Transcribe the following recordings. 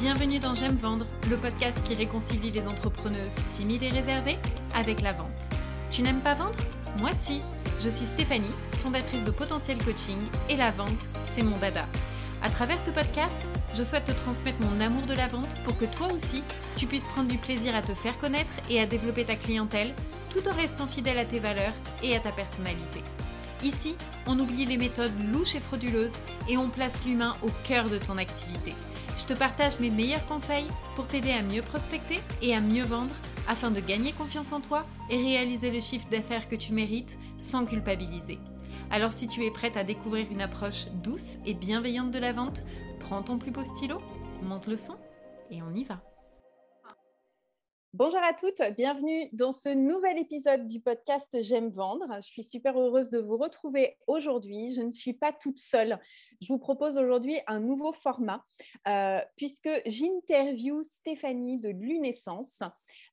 Bienvenue dans J'aime vendre, le podcast qui réconcilie les entrepreneuses timides et réservées avec la vente. Tu n'aimes pas vendre? Moi si. Je suis Stéphanie, fondatrice de Potentiel Coaching et la vente, c'est mon dada. À travers ce podcast, je souhaite te transmettre mon amour de la vente pour que toi aussi, tu puisses prendre du plaisir à te faire connaître et à développer ta clientèle tout en restant fidèle à tes valeurs et à ta personnalité. Ici, on oublie les méthodes louches et frauduleuses et on place l'humain au cœur de ton activité. Je te partage mes meilleurs conseils pour t'aider à mieux prospecter et à mieux vendre afin de gagner confiance en toi et réaliser le chiffre d'affaires que tu mérites sans culpabiliser. Alors si tu es prête à découvrir une approche douce et bienveillante de la vente, prends ton plus beau stylo, monte le son et on y va. Bonjour à toutes, bienvenue dans ce nouvel épisode du podcast J'aime vendre. Je suis super heureuse de vous retrouver aujourd'hui. Je ne suis pas toute seule. Je vous propose aujourd'hui un nouveau format euh, puisque j'interview Stéphanie de Lunescence.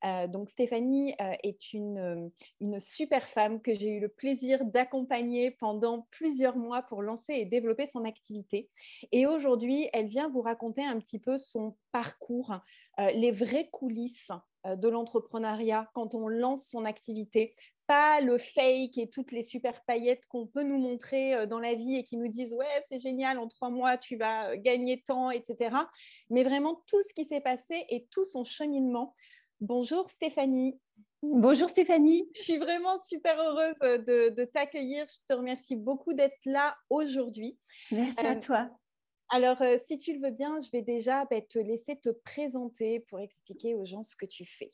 Euh, donc Stéphanie euh, est une, une super femme que j'ai eu le plaisir d'accompagner pendant plusieurs mois pour lancer et développer son activité. Et aujourd'hui, elle vient vous raconter un petit peu son parcours, les vraies coulisses de l'entrepreneuriat quand on lance son activité, pas le fake et toutes les super paillettes qu'on peut nous montrer euh, dans la vie et qui nous disent ouais c'est génial en trois mois tu vas euh, gagner tant etc mais vraiment tout ce qui s'est passé et tout son cheminement bonjour Stéphanie Bonjour Stéphanie. Je suis vraiment super heureuse de, t'accueillir. Je te remercie beaucoup d'être là aujourd'hui. Merci à toi. Alors, euh, si tu le veux bien, je vais déjà bah, te laisser te présenter pour expliquer aux gens ce que tu fais.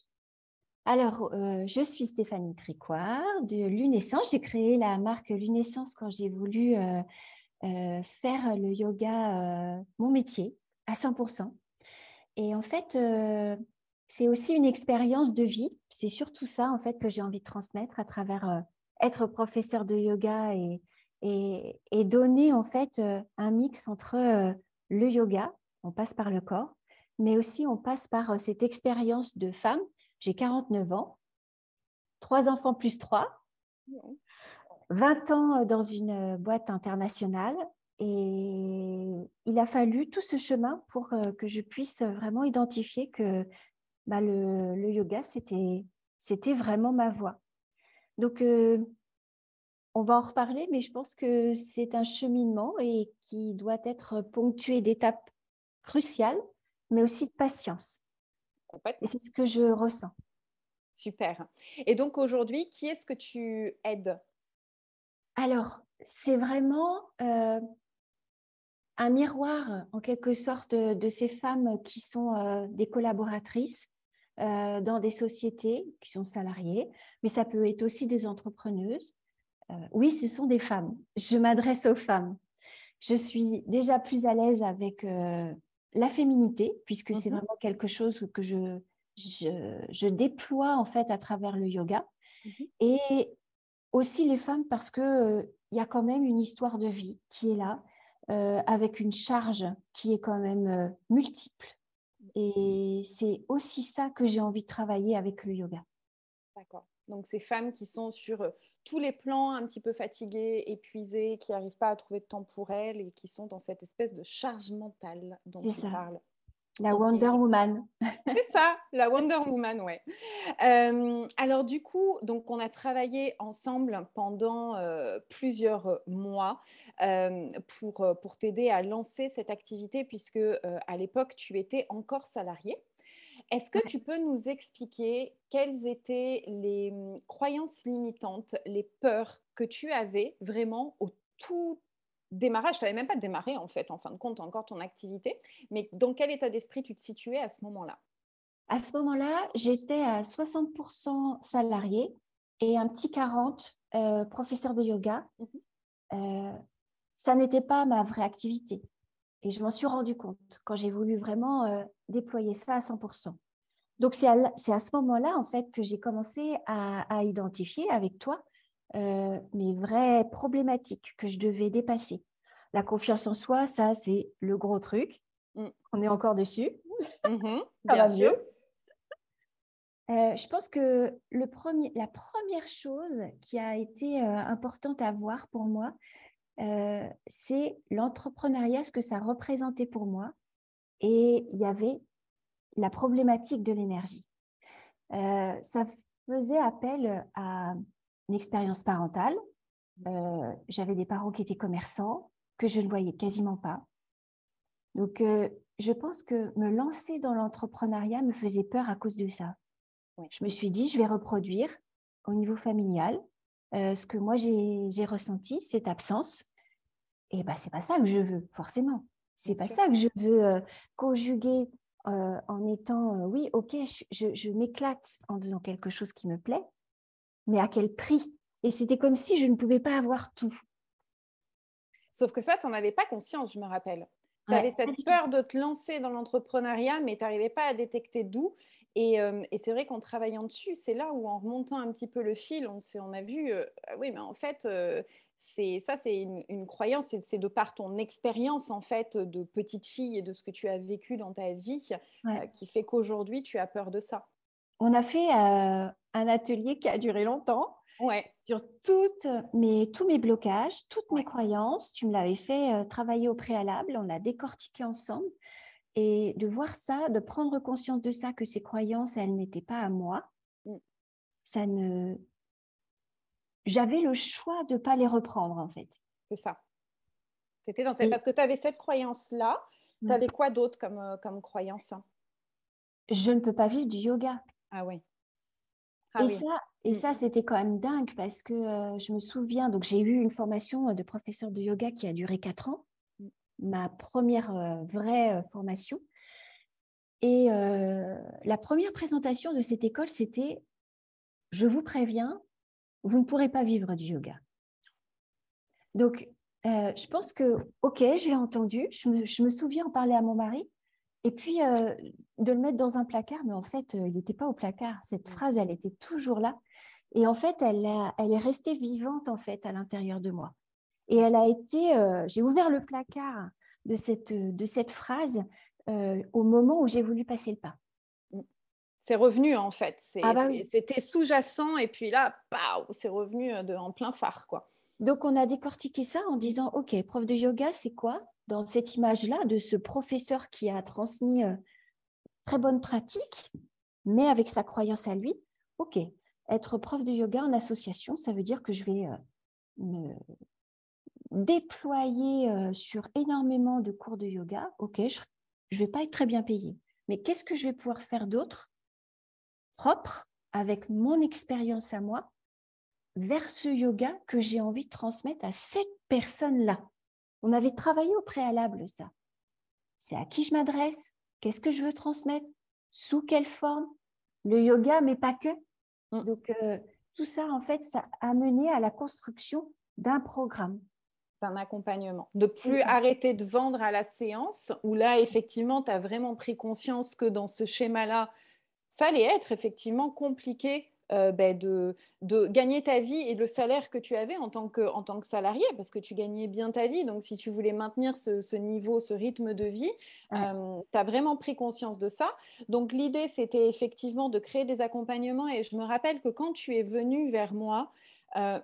Alors, euh, je suis Stéphanie Tricoire de Lunescence. J'ai créé la marque Lunescence quand j'ai voulu euh, faire le yoga mon métier à 100%. Et en fait, c'est aussi une expérience de vie. C'est surtout ça, en fait, que j'ai envie de transmettre à travers être professeur de yoga et, et, donner en fait euh, un mix entre euh, le yoga, on passe par le corps, mais aussi on passe par euh, cette expérience de femme. J'ai 49 ans, trois enfants plus trois, 20 ans dans une boîte internationale et il a fallu tout ce chemin pour que je puisse vraiment identifier que bah, le, yoga, c'était vraiment ma voie. Donc, on va en reparler, mais je pense que c'est un cheminement et qui doit être ponctué d'étapes cruciales, mais aussi de patience. Et c'est ce que je ressens. Super. Et donc aujourd'hui, qui est-ce que tu aides? Alors, c'est vraiment euh, un miroir, en quelque sorte, de, ces femmes qui sont euh, des collaboratrices euh, dans des sociétés, qui sont salariées, mais ça peut être aussi des entrepreneuses euh, oui, ce sont des femmes. Je m'adresse aux femmes. Je suis déjà plus à l'aise avec euh, la féminité, puisque c'est mhm. vraiment quelque chose que je, je, déploie en fait à travers le yoga. Mhm. Et aussi les femmes parce qu'il euh, il y a quand même une histoire de vie qui est là, avec une charge qui est quand même multiple. Et c'est aussi ça que j'ai envie de travailler avec le yoga. D'accord. Donc ces femmes qui sont sur tous les plans un petit peu fatigués, épuisés, qui n'arrivent pas à trouver de temps pour elles et qui sont dans cette espèce de charge mentale dont tu ça. parles. La Wonder Woman. C'est ça, la Wonder Woman, ouais. Euh, alors du coup, donc on a travaillé ensemble pendant euh, plusieurs mois euh, pour, pour t'aider à lancer cette activité puisque à l'époque tu étais encore salarié. Est-ce que tu peux nous expliquer quelles étaient les mmh, croyances limitantes, les peurs que tu avais vraiment au tout démarrage? Tu n'avais même pas démarré en fait, en fin de compte, encore ton activité, mais dans quel état d'esprit tu te situais à ce moment-là? À ce moment-là, j'étais à 60% salarié et un petit 40% euh, professeur de yoga. Mmh euh, ça n'était pas ma vraie activité. Et je m'en suis rendu compte quand j'ai voulu vraiment euh, déployer ça à 100%. Donc, c'est à, à, ce moment-là, en fait, que j'ai commencé à, identifier avec toi euh, mes vraies problématiques que je devais dépasser. La confiance en soi, ça, c'est le gros truc. Mm. On est encore dessus. Bien sûr. Euh, je pense que le premier, la première chose qui a été importante à voir pour moi, c'est l'entrepreneuriat, ce que ça représentait pour moi et il y avait la problématique de l'énergie. Euh, ça faisait appel à une expérience parentale. Euh, j'avais des parents qui étaient commerçants, que je ne voyais quasiment pas. Donc, euh, je pense que me lancer dans l'entrepreneuriat me faisait peur à cause de ça. Je me suis dit, je vais reproduire au niveau familial ce que moi j'ai ressenti, cette absence. Et ben, c'est pas ça que je veux, forcément. C'est pas ça que je veux conjuguer en étant, oui, ok, je, m'éclate en faisant quelque chose qui me plaît, mais à quel prix? Et c'était comme si je ne pouvais pas avoir tout. Sauf que ça, tu n'en avais pas conscience, je me rappelle. Tu avais cette peur de te lancer dans l'entrepreneuriat, mais tu n'arrivais pas à détecter d'où. Et, c'est vrai qu'en travaillant dessus, c'est là où en remontant un petit peu le fil, on, on a vu, ah oui, mais en fait, c'est ça, c'est une, croyance, c'est de par ton expérience en fait de petite fille et de ce que tu as vécu dans ta vie euh, qui fait qu'aujourd'hui tu as peur de ça. On a fait euh, un atelier qui a duré longtemps sur toutes mes, tous mes blocages, toutes mes croyances. Tu me l'avais fait euh, travailler au préalable, on l'a décortiqué ensemble. Et de voir ça, de prendre conscience de ça, que ces croyances, elles n'étaient pas à moi, mm. ça ne, j'avais le choix de ne pas les reprendre, en fait. C'est ça. C'était dans cette... Parce que tu avais cette croyance-là. Tu avais quoi d'autre comme, euh, comme croyance? Je ne peux pas vivre du yoga. Ah oui. Ah et, Ça, et mm. ça, c'était quand même dingue parce que euh, je me souviens, donc j'ai eu une formation de professeur de yoga qui a duré quatre ans, mm. ma première euh, vraie formation. Et la première présentation de cette école, c'était, je vous préviens, vous ne pourrez pas vivre du yoga. Donc, euh, je pense que, ok, j'ai entendu, je me, souviens en parler à mon mari, et puis euh, de le mettre dans un placard, mais en fait, euh, il n'était pas au placard. Cette phrase, elle était toujours là. Et en fait, elle, elle est restée vivante, en fait, à l'intérieur de moi. Et elle a été, j'ai ouvert le placard de cette, de cette phrase au moment où j'ai voulu passer le pas c'est revenu en fait. Ah bah c'était sous-jacent et puis là, c'est revenu euh, de, en plein phare. quoi. Donc on a décortiqué ça en disant, OK, prof de yoga, c'est quoi? Dans cette image-là de ce professeur qui a transmis euh, très bonne pratique, mais avec sa croyance à lui OK, être prof de yoga en association, ça veut dire que je vais euh, me déployer sur énormément de cours de yoga. OK, je ne vais pas être très bien payée. Mais qu'est-ce que je vais pouvoir faire d'autre propre avec mon expérience à moi vers ce yoga que j'ai envie de transmettre à cette personne-là? On avait travaillé au préalable ça. C'est à qui je m'adresse, qu'est-ce que je veux transmettre, sous quelle forme, le yoga, mais pas que. Mm. Donc, euh, tout ça, en fait, ça a mené à la construction d'un programme. D'un accompagnement. De plus arrêter de vendre à la séance, où là, effectivement, tu as vraiment pris conscience que dans ce schéma-là, ça allait être effectivement compliqué euh, ben, de, gagner ta vie et le salaire que tu avais en tant que, en tant que salarié, parce que tu gagnais bien ta vie. Donc, si tu voulais maintenir ce, niveau, ce rythme de vie, euh, tu as vraiment pris conscience de ça. Donc, l'idée, c'était effectivement de créer des accompagnements. Et je me rappelle que quand tu es venu vers moi, euh,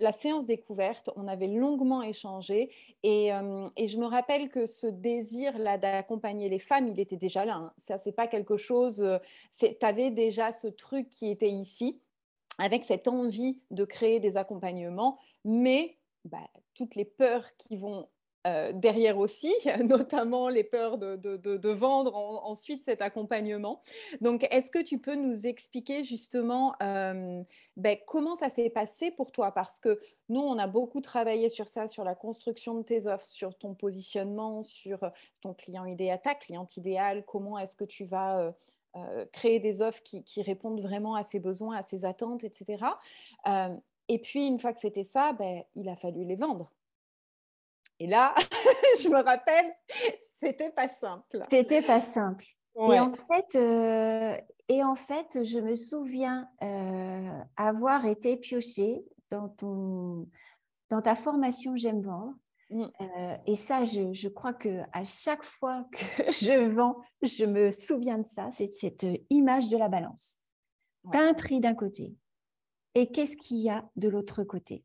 la séance découverte, on avait longuement échangé euh, et, je me rappelle que ce désir-là d'accompagner les femmes, il était déjà là. Hein. Ça, c'est pas quelque chose. Euh, tu avais déjà ce truc qui était ici, avec cette envie de créer des accompagnements, mais bah, toutes les peurs qui vont euh, derrière aussi, notamment les peurs de, vendre ensuite cet accompagnement. Donc, est-ce que tu peux nous expliquer justement euh, ben, comment ça s'est passé pour toi? Parce que nous, on a beaucoup travaillé sur ça, sur la construction de tes offres, sur ton positionnement, sur ton client idéal, ta cliente idéale, comment est-ce que tu vas... Euh, créer des offres qui, répondent vraiment à ses besoins, à ses attentes, etc. et puis, une fois que c'était ça, ben, il a fallu les vendre. Et là, je me rappelle, c'était pas simple. C'était pas simple. Et, en fait, euh, et en fait, je me souviens euh, avoir été piochée dans, ton, dans ta formation J'aime vendre. Mm. Euh, et ça, je, je, crois que à chaque fois que je vends, je me souviens de ça. C'est cette image de la balance. Tu as un prix d'un côté. Et qu'est-ce qu'il y a de l'autre côté?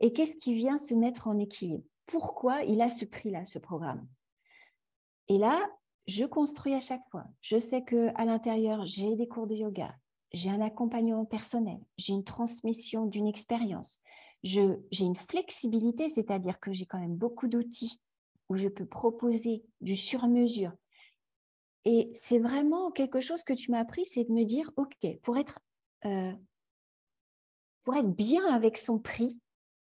Et qu'est-ce qui vient se mettre en équilibre? Pourquoi il a ce prix-là, ce programme. Et là, je construis à chaque fois. Je sais que à l'intérieur, j'ai des cours de yoga, j'ai un accompagnement personnel, j'ai une transmission d'une expérience, j'ai une flexibilité, c'est-à-dire que j'ai quand même beaucoup d'outils où je peux proposer du sur-mesure. Et c'est vraiment quelque chose que tu m'as appris, c'est de me dire, OK, pour être, euh, pour être bien avec son prix,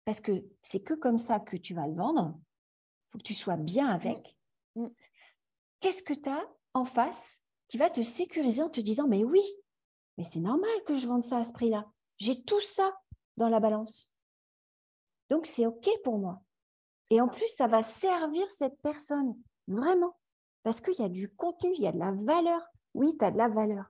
parce que c'est que comme ça que tu vas le vendre, il faut que tu sois bien mmh. avec. Mmh. Qu'est-ce que tu as en face qui va te sécuriser en te disant, mais oui, mais c'est normal que je vende ça à ce prix-là. J'ai tout ça dans la balance. Donc, c'est OK pour moi. Et en plus, ça va servir cette personne, vraiment. Parce qu'il y a du contenu, il y a de la valeur. Oui, tu as de la valeur.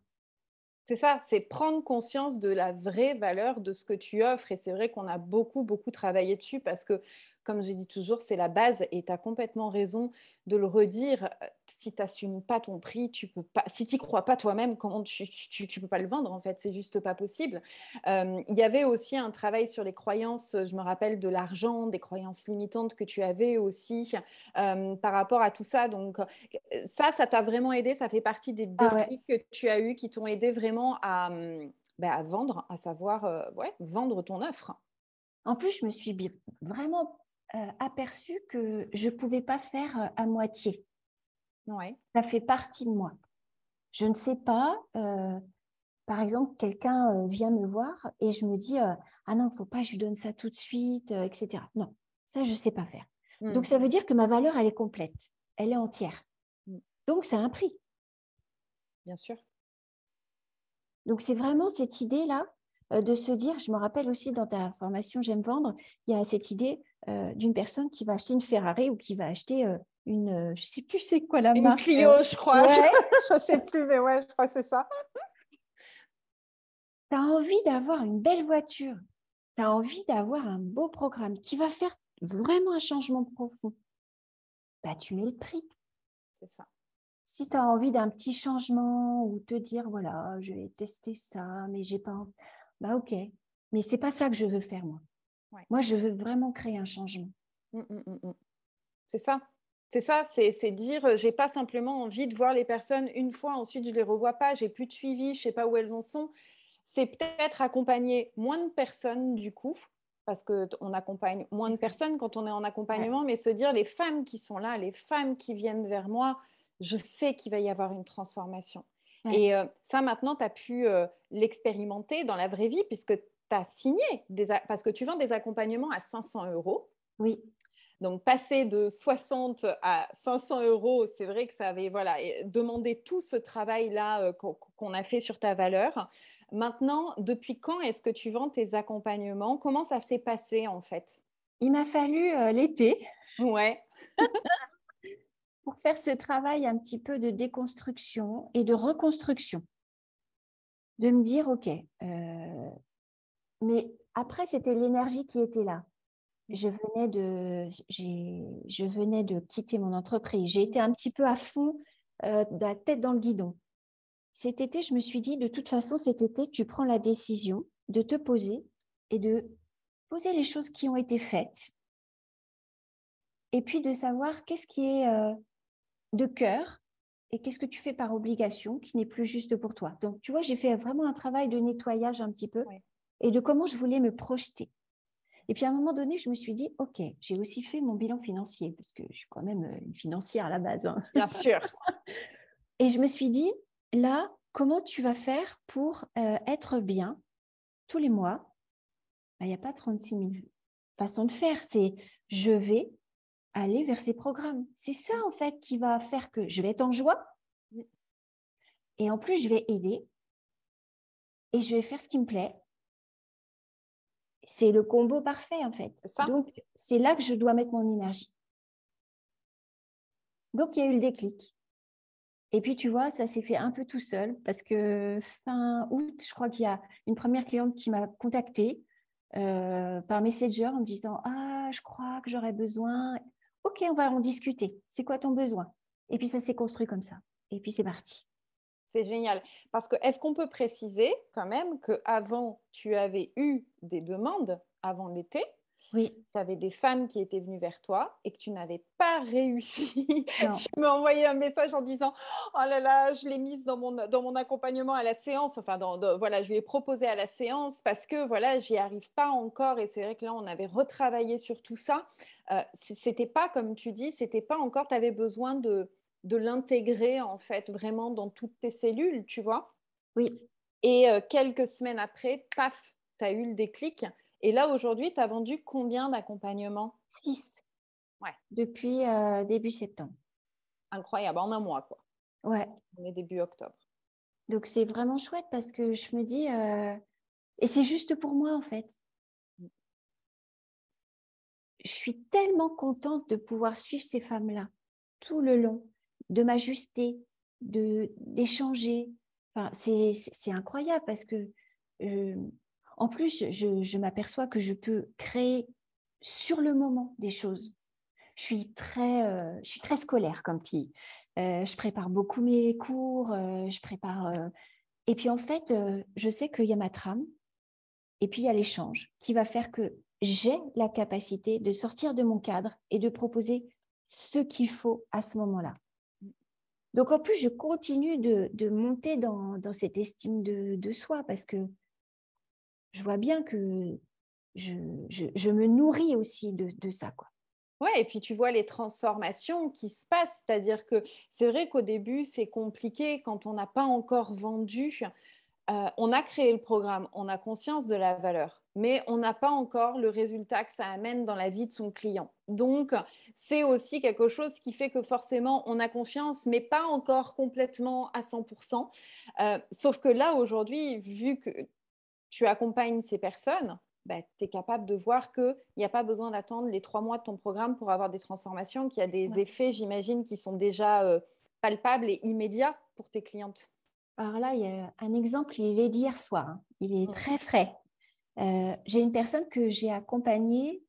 C'est ça, c'est prendre conscience de la vraie valeur de ce que tu offres. Et c'est vrai qu'on a beaucoup, beaucoup travaillé dessus parce que comme je dis toujours, c'est la base et tu as complètement raison de le redire. Euh, si tu n'assumes pas ton prix, tu peux pas. Si tu crois pas toi-même, comment tu, tu, peux pas le vendre en fait? C'est juste pas possible. Euh, il y avait aussi un travail sur les croyances. Je me rappelle de l'argent, des croyances limitantes que tu avais aussi euh, par rapport à tout ça. Donc ça, ça t'a vraiment aidé. Ça fait partie des ah déclics que tu as eu qui t'ont aidé vraiment à, bah, à, vendre, à savoir ouais, vendre ton offre. En plus, je me suis vraiment euh, aperçu que je ne pouvais pas faire euh, à moitié. Ouais. Ça fait partie de moi. Je ne sais pas, euh, par exemple, quelqu'un vient me voir et je me dis Ah non, il ne faut pas, je lui donne ça tout de suite, etc. Non, ça, je ne sais pas faire. Hmm. Donc, ça veut dire que ma valeur, elle est complète, elle est entière. Hmm. Donc, c'est un prix. Bien sûr. Donc, c'est vraiment cette idée-là de se dire, je me rappelle aussi dans ta formation J'aime vendre, il y a cette idée euh, d'une personne qui va acheter une Ferrari ou qui va acheter euh, une, euh, je ne sais plus c'est quoi la marque. Une Clio, je crois. je ne sais plus, mais ouais, je crois que c'est ça. tu as envie d'avoir une belle voiture, tu as envie d'avoir un beau programme qui va faire vraiment un changement profond. Bah, tu mets le prix. C'est ça. Si tu as envie d'un petit changement ou te dire, voilà, je vais tester ça, mais j'ai pas envie, bah ok. Mais c'est pas ça que je veux faire, moi. Moi, je veux vraiment créer un changement. Mmh, mmh, mmh, c'est ça. C'est ça, c'est dire, euh, j'ai pas simplement envie de voir les personnes une fois, ensuite je les revois pas, j'ai plus de suivi, je sais pas où elles en sont. C'est peut-être accompagner moins de personnes du coup, parce qu'on accompagne moins de personnes quand on est en accompagnement, mais se dire les femmes qui sont là, les femmes qui viennent vers moi, je sais qu'il va y avoir une transformation. Et euh, ça, maintenant, tu as pu euh, l'expérimenter dans la vraie vie, puisque tu as signé, des, parce que tu vends des accompagnements à 500 euros. Oui. Donc, passer de 60 à 500 euros, c'est vrai que ça avait voilà, demandé tout ce travail-là euh, qu'on a fait sur ta valeur. Maintenant, depuis quand est-ce que tu vends tes accompagnements? Comment ça s'est passé en fait? Il m'a fallu l'été. Ouais. pour faire ce travail un petit peu de déconstruction et de reconstruction. De me dire, OK, euh, mais après, c'était l'énergie qui était là. Je venais, de, je venais de quitter mon entreprise. J'ai été un petit peu à fond, euh, la tête dans le guidon. Cet été, je me suis dit, de toute façon, cet été, tu prends la décision de te poser et de poser les choses qui ont été faites. Et puis de savoir qu'est-ce qui est euh, de cœur et qu'est-ce que tu fais par obligation qui n'est plus juste pour toi? Donc, tu vois, j'ai fait vraiment un travail de nettoyage un petit peu et de comment je voulais me projeter. Et puis à un moment donné, je me suis dit, OK, j'ai aussi fait mon bilan financier, parce que je suis quand même euh, une financière à la base. Hein. Bien sûr. et je me suis dit, là, comment tu vas faire pour euh, être bien tous les mois? Bah, Il n'y a pas 36 000 façons de faire. C'est je vais aller vers ces programmes. C'est ça, en fait, qui va faire que je vais être en joie. Et en plus, je vais aider. Et je vais faire ce qui me plaît c'est le combo parfait en fait. Donc, c'est là que je dois mettre mon énergie. Donc, il y a eu le déclic. Et puis, tu vois, ça s'est fait un peu tout seul parce que fin août, je crois qu'il y a une première cliente qui m'a contactée euh, par Messenger en me disant Ah, je crois que j'aurais besoin. Ok, on va en discuter. C'est quoi ton besoin? Et puis, ça s'est construit comme ça. Et puis, c'est parti. C'est génial. Parce que est-ce qu'on peut préciser quand même qu'avant, tu avais eu des demandes avant l'été? Oui. Tu avais des femmes qui étaient venues vers toi et que tu n'avais pas réussi. tu m'as envoyé un message en disant Oh là là, je l'ai mise dans mon, dans mon accompagnement à la séance. Enfin, dans, voilà, je lui ai proposé à la séance parce que voilà, j'y arrive pas encore. Et c'est vrai que là, on avait retravaillé sur tout ça. Euh, c'était pas, comme tu dis, c'était pas encore, tu avais besoin de, de l'intégrer en fait vraiment dans toutes tes cellules, tu vois? Oui. Et euh, quelques semaines après, paf, tu as eu le déclic. Et là, aujourd'hui, tu as vendu combien d'accompagnements? Six. Ouais. Depuis euh, début septembre. Incroyable, en un mois, quoi. Ouais. On est début octobre. Donc, c'est vraiment chouette parce que je me dis, euh, et c'est juste pour moi, en fait. Mm. Je suis tellement contente de pouvoir suivre ces femmes-là tout le long, de m'ajuster, d'échanger, c'est incroyable parce que, en plus, je, m'aperçois que je peux créer sur le moment des choses. Je suis très, je suis très scolaire comme fille. je prépare beaucoup mes cours, je prépare. et puis en fait, je sais qu'il y a ma trame, et puis il y a l'échange qui va faire que j'ai la capacité de sortir de mon cadre et de proposer ce qu'il faut à ce moment-là. Donc en plus, je continue de, monter dans, cette estime de, soi parce que je vois bien que je, me nourris aussi de, ça. Quoi. Ouais, et puis tu vois les transformations qui se passent. C'est-à-dire que c'est vrai qu'au début, c'est compliqué quand on n'a pas encore vendu. Euh, on a créé le programme, on a conscience de la valeur, mais on n'a pas encore le résultat que ça amène dans la vie de son client. Donc, c'est aussi quelque chose qui fait que forcément, on a confiance, mais pas encore complètement à 100%. Euh, sauf que là, aujourd'hui, vu que tu accompagnes ces personnes, bah, tu es capable de voir qu'il n'y a pas besoin d'attendre les trois mois de ton programme pour avoir des transformations, qu'il y a des effets, j'imagine, qui sont déjà euh, palpables et immédiats pour tes clientes. Alors là, il y a un exemple, il est d'hier soir. Hein. Il est mmh. très frais. Euh, j'ai une personne que j'ai accompagnée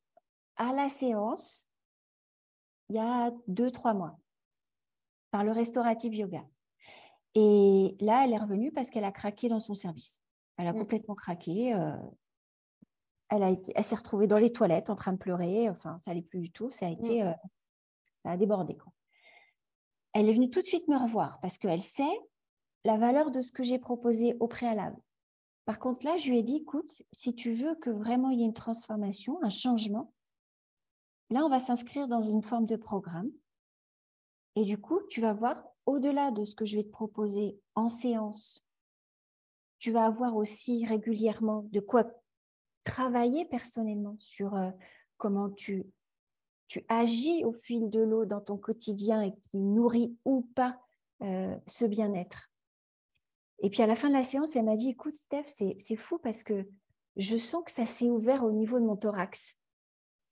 à la séance il y a deux, trois mois par le restaurative yoga. Et là, elle est revenue parce qu'elle a craqué dans son service. Elle a mmh. complètement craqué. Euh, elle, a été, elle s'est retrouvée dans les toilettes en train de pleurer. Enfin, ça n'allait plus du tout. Ça a été, mmh. euh, ça a débordé. Quoi. Elle est venue tout de suite me revoir parce qu'elle sait la valeur de ce que j'ai proposé au préalable. Par contre, là, je lui ai dit, écoute, si tu veux que vraiment il y ait une transformation, un changement, là, on va s'inscrire dans une forme de programme. Et du coup, tu vas voir, au-delà de ce que je vais te proposer en séance, tu vas avoir aussi régulièrement de quoi travailler personnellement sur euh, comment tu, tu agis au fil de l'eau dans ton quotidien et qui nourrit ou pas euh, ce bien-être. Et puis à la fin de la séance, elle m'a dit, écoute Steph, c'est fou parce que je sens que ça s'est ouvert au niveau de mon thorax.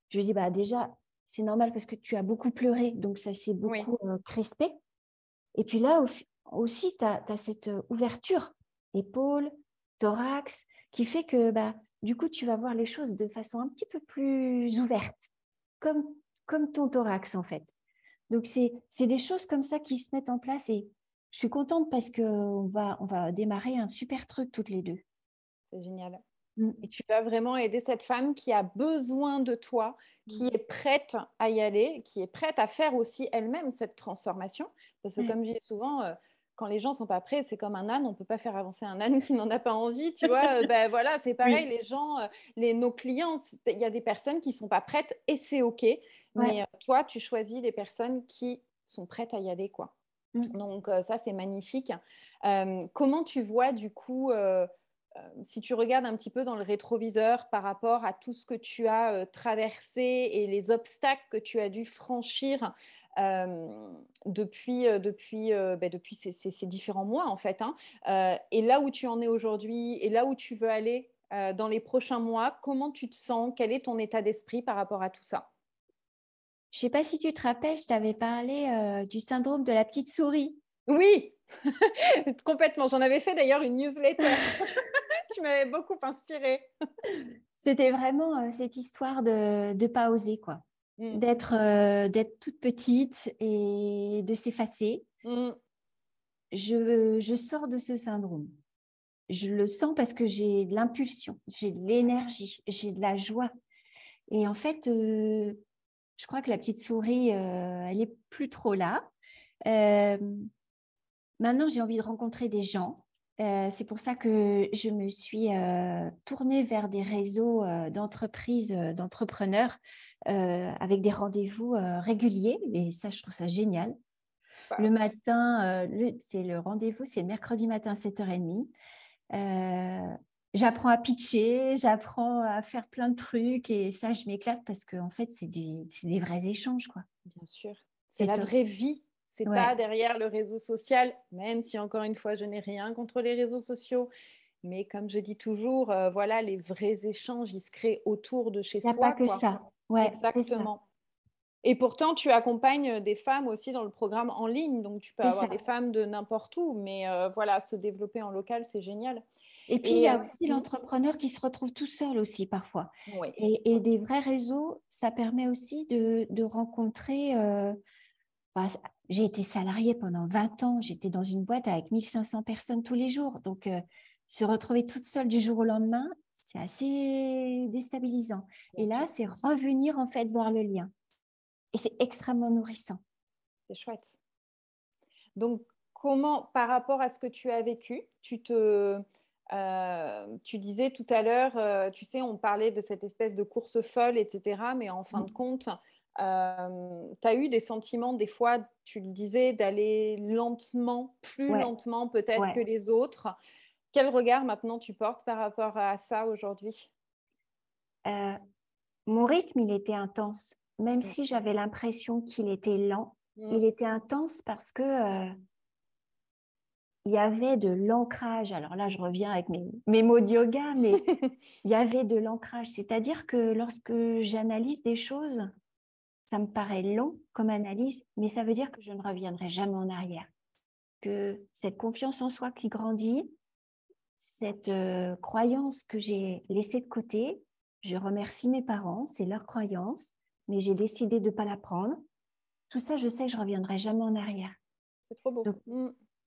Je lui ai dit, bah déjà, c'est normal parce que tu as beaucoup pleuré, donc ça s'est beaucoup euh, crispé. Et puis là aussi, tu as, cette euh, ouverture, épaule, thorax, qui fait que bah, du coup, tu vas voir les choses de façon un petit peu plus ouverte, comme, comme ton thorax en fait. Donc, c'est des choses comme ça qui se mettent en place et je suis contente parce qu'on va, on va démarrer un super truc toutes les deux. C'est génial. Mm. Et tu vas vraiment aider cette femme qui a besoin de toi, qui mm. est prête à y aller, qui est prête à faire aussi elle-même cette transformation. Parce que comme je dis souvent, euh, quand les gens sont pas prêts, c'est comme un âne, on peut pas faire avancer un âne qui n'en a pas envie, tu vois. Euh, ben voilà, c'est pareil, les gens, euh, les, nos clients, il y a des personnes qui sont pas prêtes et c'est ok. Mais toi, tu choisis les personnes qui sont prêtes à y aller, quoi. Mmh. Donc ça, c'est magnifique. comment tu vois du coup, si tu regardes un petit peu dans le rétroviseur par rapport à tout ce que tu as traversé et les obstacles que tu as dû franchir depuis, depuis, bah, depuis ces, différents mois en fait, hein, et là où tu en es aujourd'hui et là où tu veux aller dans les prochains mois, comment tu te sens? Quel est ton état d'esprit par rapport à tout ça? Je ne sais pas si tu te rappelles, je t'avais parlé euh, du syndrome de la petite souris. Oui, complètement. J'en avais fait d'ailleurs une newsletter. tu m'avais beaucoup inspirée. C'était vraiment euh, cette histoire de ne pas oser, quoi. Mm. Euh, d'être toute petite et de s'effacer. Mm. Je, je sors de ce syndrome. Je le sens parce que j'ai de l'impulsion, j'ai de l'énergie, j'ai de la joie. Et en fait, je crois que la petite souris, elle n'est plus trop là. maintenant, j'ai envie de rencontrer des gens. C'est pour ça que je me suis tournée vers des réseaux d'entreprises, d'entrepreneurs avec des rendez-vous réguliers. Et ça, je trouve ça génial. Le matin, c'est le rendez-vous, c'est le mercredi matin à 7h30 j'apprends à pitcher, j'apprends à faire plein de trucs et ça, je m'éclate parce que en fait, c'est des vrais échanges. Quoi. Bien sûr. C'est la vraie vie. C'est pas derrière le réseau social, même si encore une fois, je n'ai rien contre les réseaux sociaux. Mais comme je dis toujours, euh, voilà, les vrais échanges, ils se créent autour de chez soi. Il n'y a pas que ça. Ouais, Exactement. Et pourtant, tu accompagnes des femmes aussi dans le programme en ligne. Donc, tu peux avoir des femmes de n'importe où. Mais euh, voilà, se développer en local, c'est génial. Et puis, il y a aussi l'entrepreneur qui se retrouve tout seul aussi parfois. Et, des vrais réseaux, ça permet aussi de, rencontrer... Euh, bah, j'ai été salariée pendant 20 ans, j'étais dans une boîte avec 1500 personnes tous les jours. Donc, euh, se retrouver toute seule du jour au lendemain, c'est assez déstabilisant. et là, c'est revenir en fait voir le lien. Et c'est extrêmement nourrissant. C'est chouette. Donc, comment, par rapport à ce que tu as vécu, tu te, euh, tu disais tout à l'heure, euh, tu sais, on parlait de cette espèce de course folle, etc. Mais en fin de mmh. compte, euh, tu as eu des sentiments, des fois, tu le disais, d'aller lentement, plus lentement peut-être que les autres. Quel regard maintenant tu portes par rapport à ça aujourd'hui? Mon rythme, il était intense. Même mmh. si j'avais l'impression qu'il était lent, mmh. il était intense parce que il y avait de l'ancrage. Alors là, je reviens avec mes, mots de yoga, mais il y avait de l'ancrage. C'est-à-dire que lorsque j'analyse des choses, ça me paraît long comme analyse, mais ça veut dire que je ne reviendrai jamais en arrière. Que cette confiance en soi qui grandit, cette euh, croyance que j'ai laissée de côté, je remercie mes parents, c'est leur croyance, mais j'ai décidé de ne pas la prendre. Tout ça, je sais que je ne reviendrai jamais en arrière. C'est trop beau. Mmh.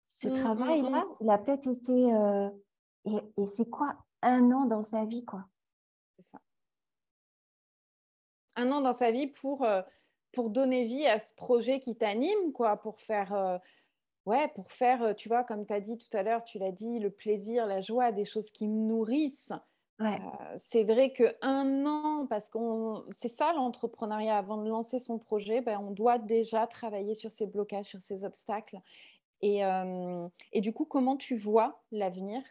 Ce mmh, mmh, travail-là, mmh. il a peut-être été. Euh, et, c'est quoi Un an dans sa vie, quoi? C'est ça. Un an dans sa vie pour, euh, pour donner vie à ce projet qui t'anime, quoi, pour faire. Euh, ouais, pour faire, tu vois, comme tu as dit tout à l'heure, tu l'as dit, le plaisir, la joie, des choses qui me nourrissent. Ouais. c'est vrai qu'un an, parce qu'on, c'est ça l'entrepreneuriat, avant de lancer son projet, ben, on doit déjà travailler sur ses blocages, sur ses obstacles. Et, et, du coup, comment tu vois l'avenir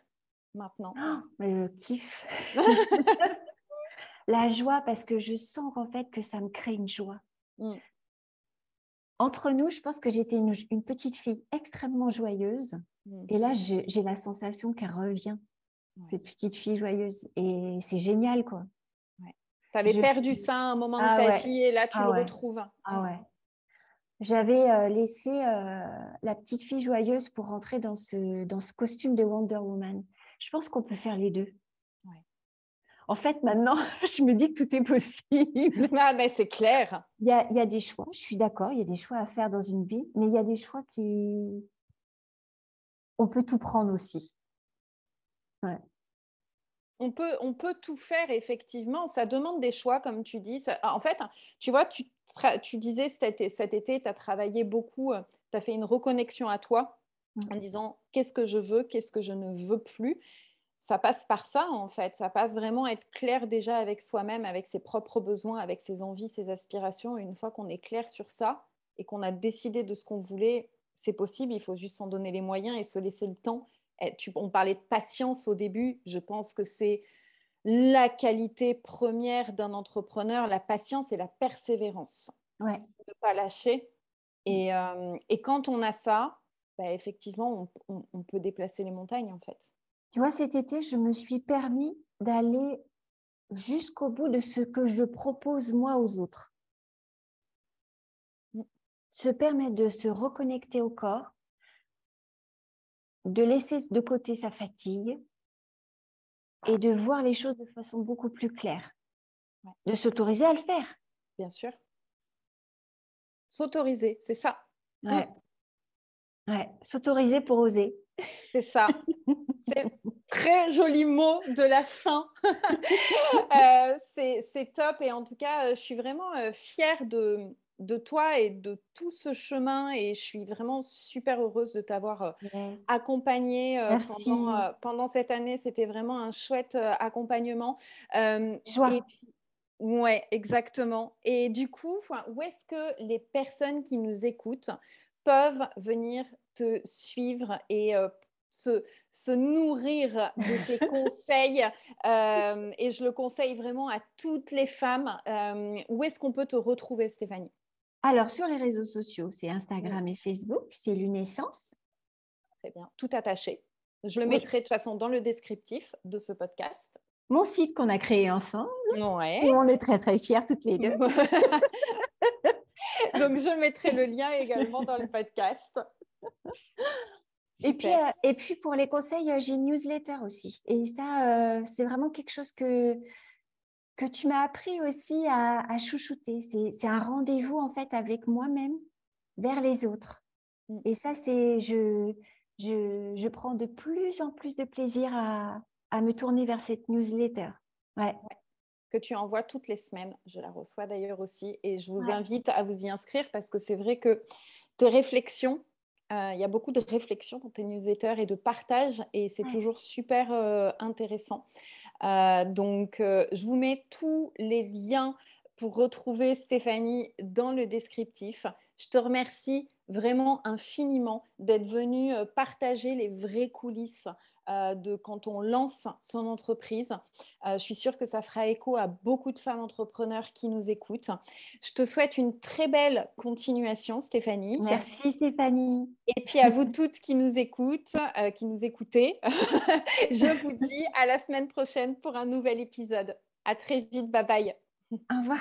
maintenant? Oh, Le kiff. la joie, parce que je sens en fait que ça me crée une joie. Mmh. Entre nous, je pense que j'étais une, petite fille extrêmement joyeuse. Mmh. Et là, j'ai la sensation qu'elle revient, cette petite fille joyeuse. Et c'est génial, quoi. Tu avais perdu ça à un moment de ah ta vie et là, tu ah le retrouves. Ah ouais. J'avais euh, laissé euh, la petite fille joyeuse pour rentrer dans ce, dans ce costume de Wonder Woman. Je pense qu'on peut faire les deux. En fait, maintenant, je me dis que tout est possible. Ah, mais c'est clair. Il y, a, il y a des choix, je suis d'accord, il y a des choix à faire dans une vie, mais il y a des choix qui... On peut tout prendre aussi. Ouais. On peut, on peut tout faire, effectivement. Ça demande des choix, comme tu dis. en fait, tu vois, tu, tu disais cet, été, tu as travaillé beaucoup, euh, tu as fait une reconnexion à toi mmh. en disant qu'est-ce que je veux, qu'est-ce que je ne veux plus? Ça passe par ça, en fait. Ça passe vraiment à être clair déjà avec soi-même, avec ses propres besoins, avec ses envies, ses aspirations. une fois qu'on est clair sur ça et qu'on a décidé de ce qu'on voulait, c'est possible. Il faut juste s'en donner les moyens et se laisser le temps. on parlait de patience au début. Je pense que c'est la qualité première d'un entrepreneur, la patience et la persévérance. Ouais. Ne pas lâcher. Mm. Euh, et, quand on a ça, bah, effectivement, on, peut déplacer les montagnes en fait. Tu vois, cet été, je me suis permis d'aller jusqu'au bout de ce que je propose moi aux autres. Mm. Se permettre de se reconnecter au corps, de laisser de côté sa fatigue, et de voir les choses de façon beaucoup plus claire. De s'autoriser à le faire. Bien sûr. S'autoriser, c'est ça. Ouais. ouais. S'autoriser pour oser. C'est ça. très joli mot de la fin. Euh, c'est top et en tout cas, je suis vraiment fière de, de toi et de tout ce chemin et je suis vraiment super heureuse de t'avoir accompagnée pendant, pendant, cette année. C'était vraiment un chouette accompagnement. Joie. ouais, exactement. Et du coup, où est-ce que les personnes qui nous écoutent peuvent venir te suivre et se, se, nourrir de tes conseils. et je le conseille vraiment à toutes les femmes. où est-ce qu'on peut te retrouver, Stéphanie? Alors, sur les réseaux sociaux, c'est Instagram et Facebook, c'est Lunaissance. Très bien, tout attaché. Je le mettrai de toute façon dans le descriptif de ce podcast. Mon site qu'on a créé ensemble. Ouais. on est très, très fiers toutes les deux. Donc, je mettrai le lien également dans le podcast. Et puis, euh, et puis, pour les conseils, euh, j'ai une newsletter aussi. Et ça, euh, c'est vraiment quelque chose que, que tu m'as appris aussi à, à chouchouter. C'est un rendez-vous en fait avec moi-même vers les autres. Mm. Et ça, c'est je, je, je, prends de plus en plus de plaisir à, à me tourner vers cette newsletter. Ouais. Que tu envoies toutes les semaines. Je la reçois d'ailleurs aussi. Et je vous invite à vous y inscrire parce que c'est vrai que tes réflexions, il y a beaucoup de réflexions dans tes newsletters et de partage et c'est toujours super euh, intéressant. Euh, donc, je vous mets tous les liens pour retrouver Stéphanie dans le descriptif. Je te remercie vraiment infiniment d'être venue partager les vraies coulisses euh, de quand on lance son entreprise. Euh, je suis sûre que ça fera écho à beaucoup de femmes entrepreneurs qui nous écoutent. Je te souhaite une très belle continuation, Stéphanie. Merci, Stéphanie. Et puis à vous toutes qui nous écoutent, euh, qui nous écoutez, je vous dis à la semaine prochaine pour un nouvel épisode. À très vite. Bye bye. Au revoir.